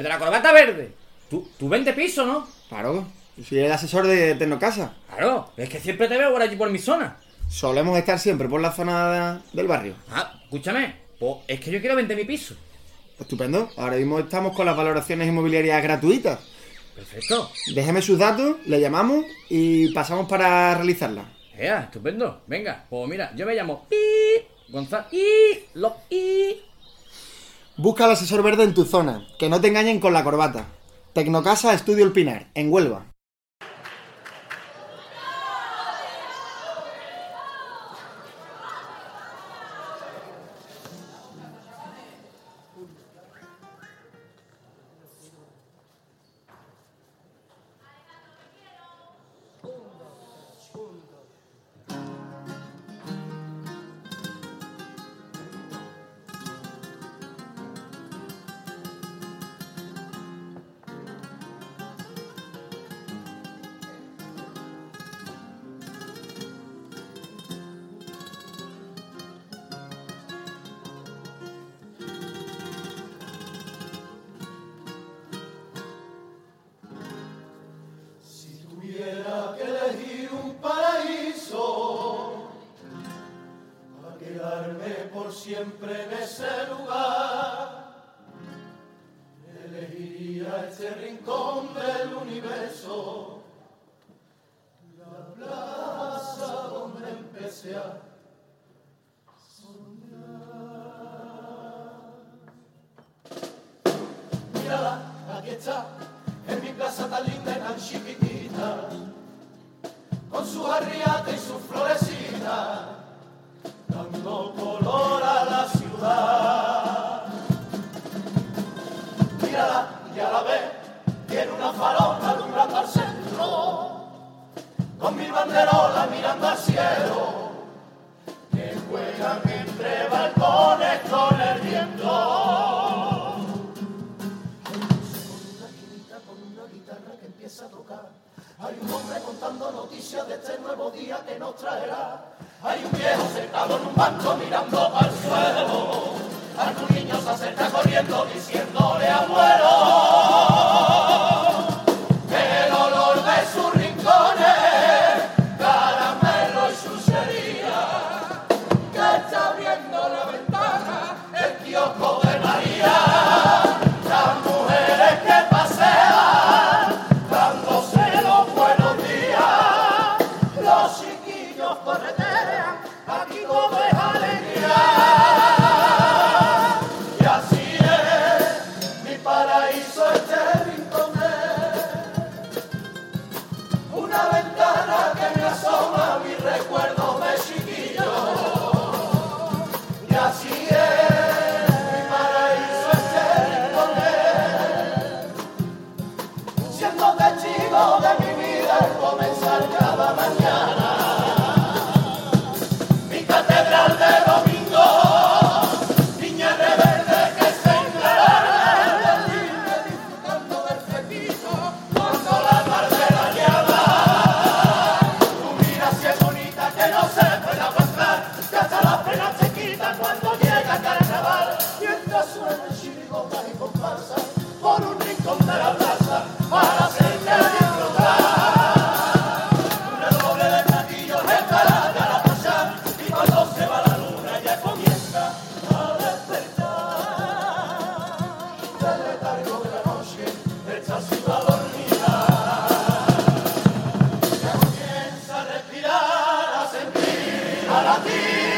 ¿El de la corbata verde? ¿Tú, tú vende piso, no? Claro, soy el asesor de Tecnocasa. Claro, es que siempre te veo por allí por mi zona. Solemos estar siempre por la zona del barrio. Ah, escúchame, pues es que yo quiero vender mi piso. Estupendo. Ahora mismo estamos con las valoraciones inmobiliarias gratuitas. Perfecto. Déjeme sus datos, le llamamos y pasamos para realizarla. Ea, estupendo. Venga, pues mira, yo me llamo I Gonzalo I Lo I. Busca al asesor verde en tu zona, que no te engañen con la corbata. Tecnocasa Estudio El Pinar, en Huelva. Siempre en ese lugar, elegiría este rincón del universo, la plaza donde empecé a soñar. Mírala, aquí está en mi plaza tan linda y tan chiquitita, con su arriata y su florecita, banderolas mirando al cielo, que juegan entre balcones con el viento. Hay un hombre contando noticias de este nuevo día que nos traerá. Hay un viejo sentado en un banco mirando al suelo. Algún niño se acerca corriendo diciéndole cada mañana. Latina.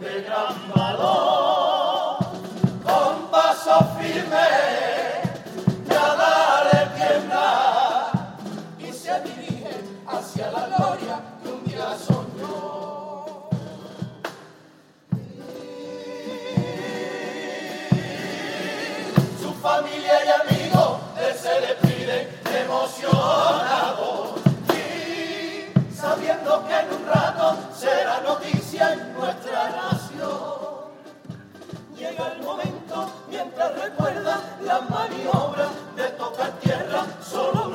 de gran valor. recuerda las maniobras de tocar tierra solo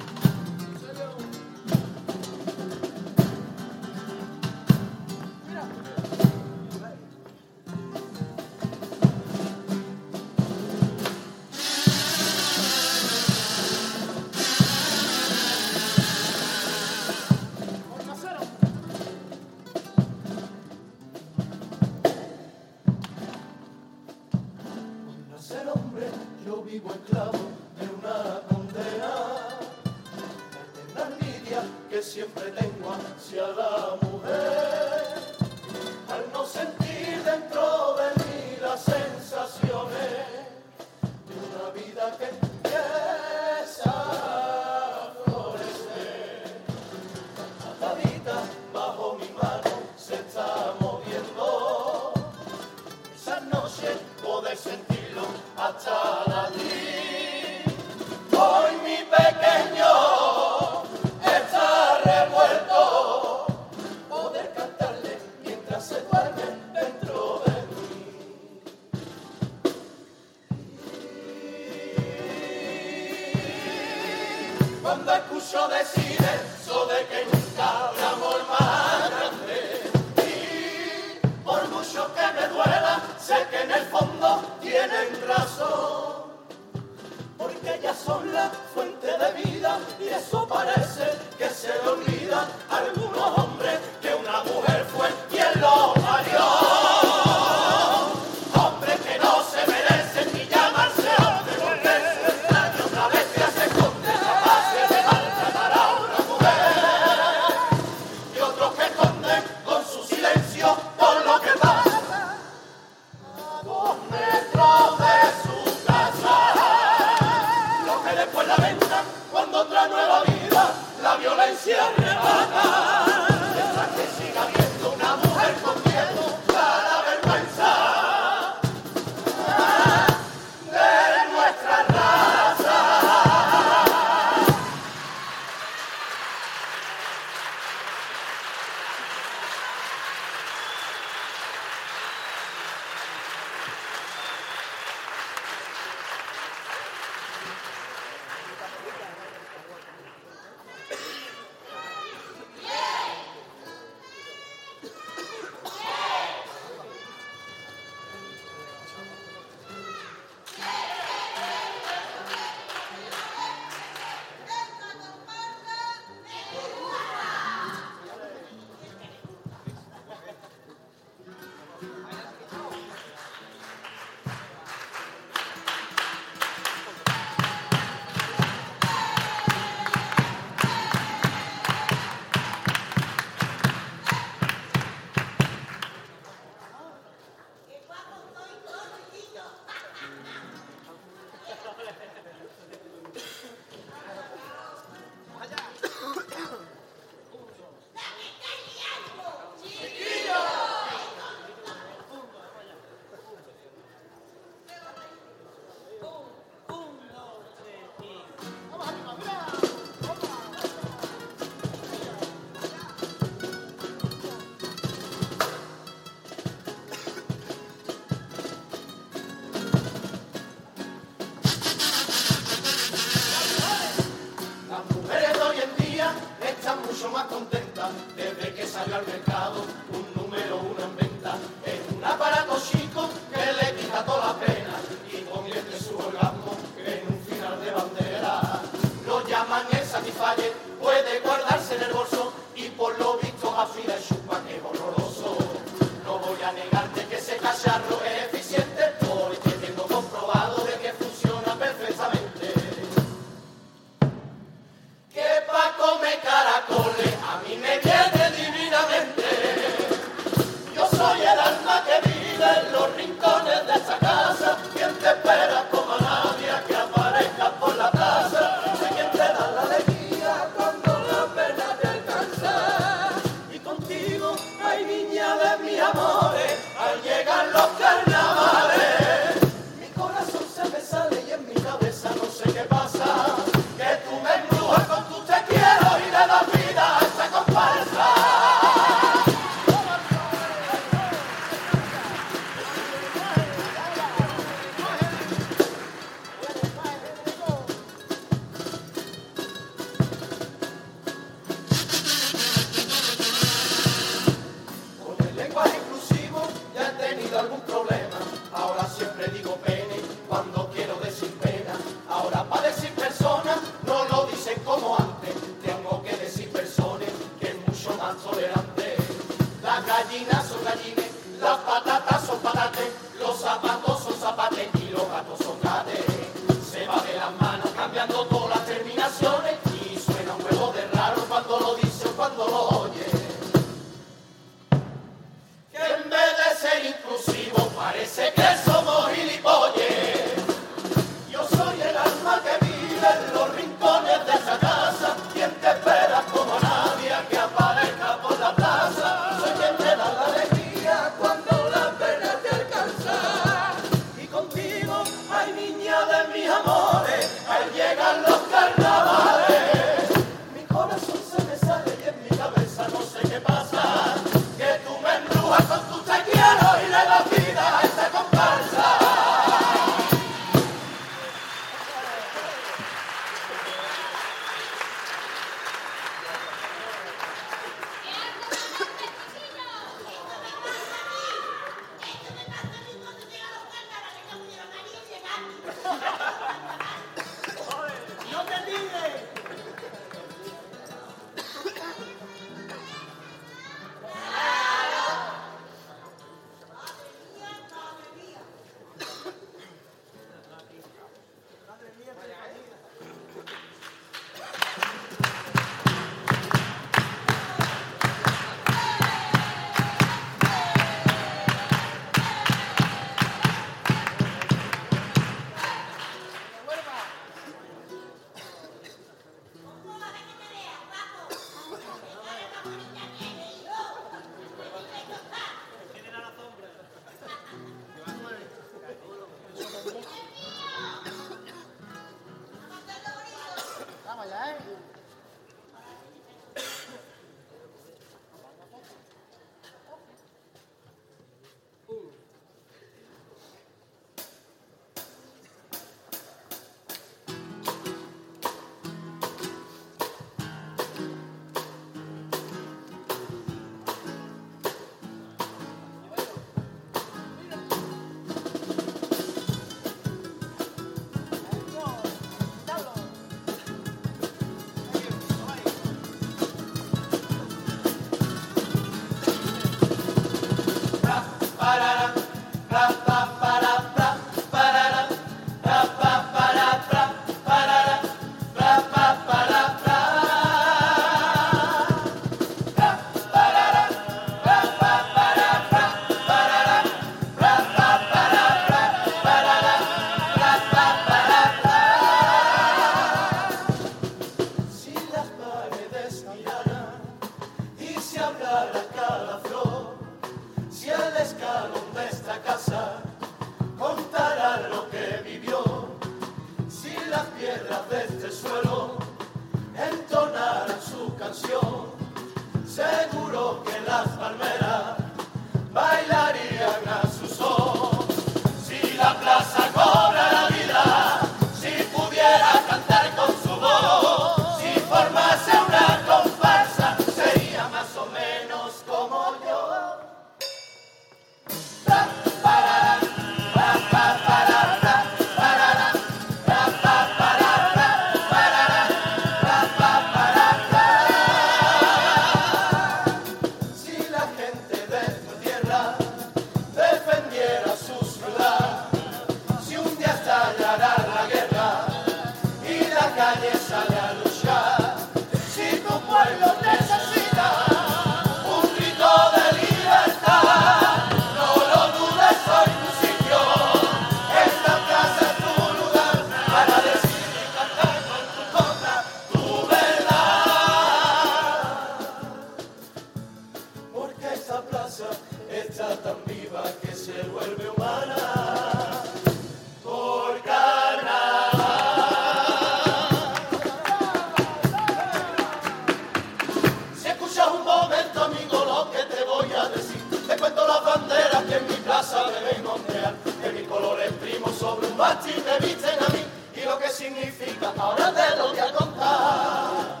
ti me dicen a mí y lo que significa ahora te lo voy a contar.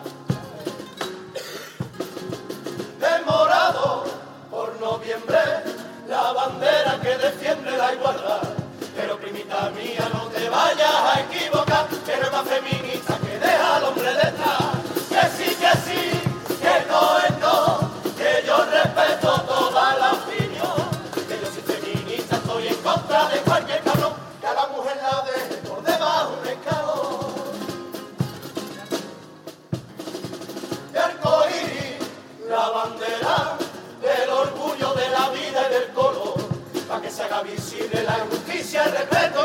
De morado por noviembre, la bandera que defiende la igualdad. Pero primita mía, no te vayas a equivocar, que no más feminista. Yes,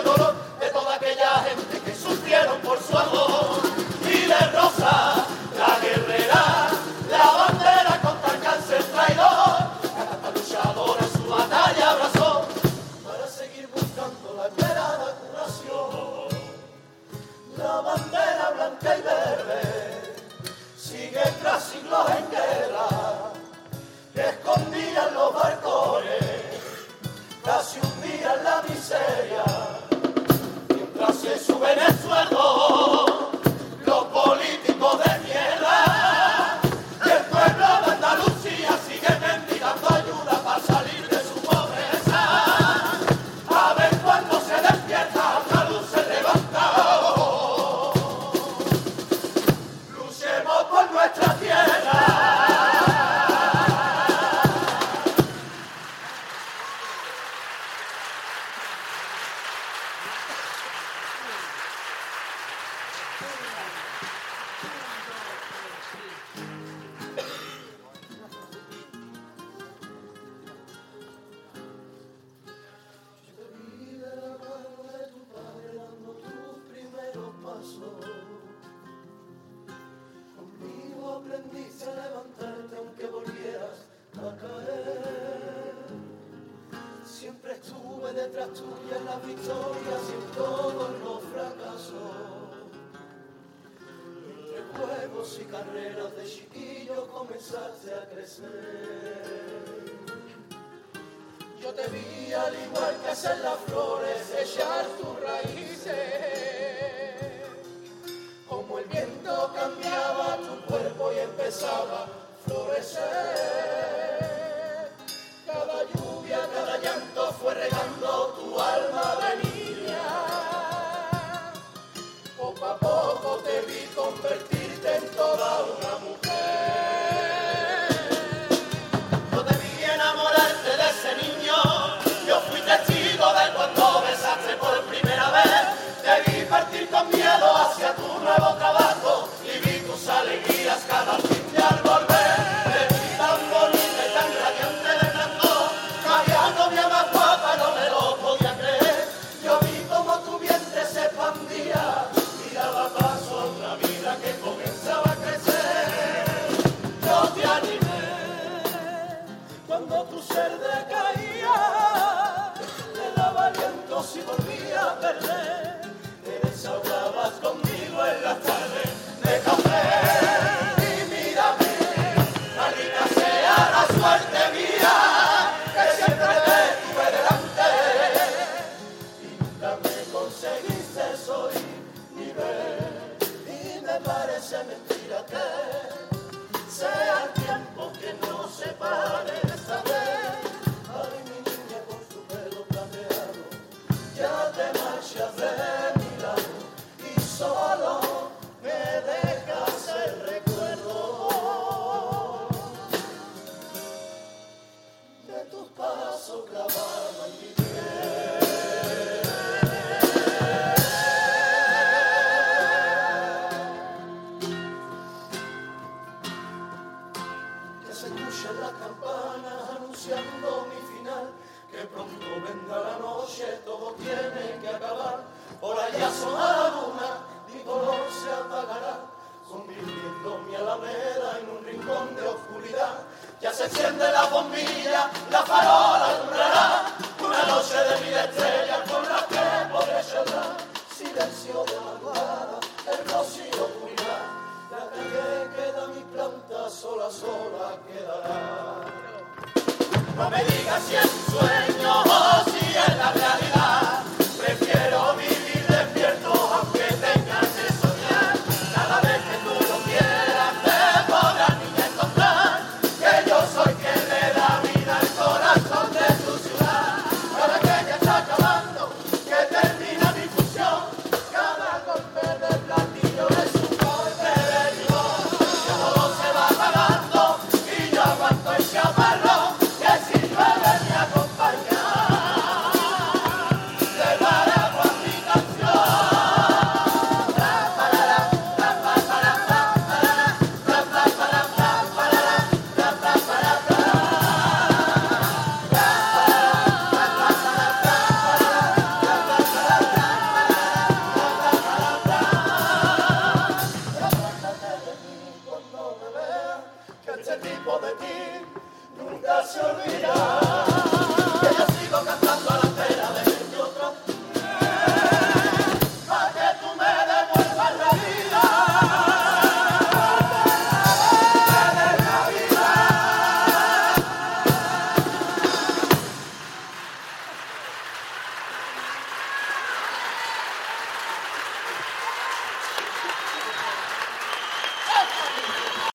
carreras de chiquillo comenzaste a crecer. Yo te vi al igual que hacer las flores, echar tus raíces. Como el viento cambiaba tu cuerpo y empezaba a florecer. Cada lluvia, cada llanto fue regando tu alma de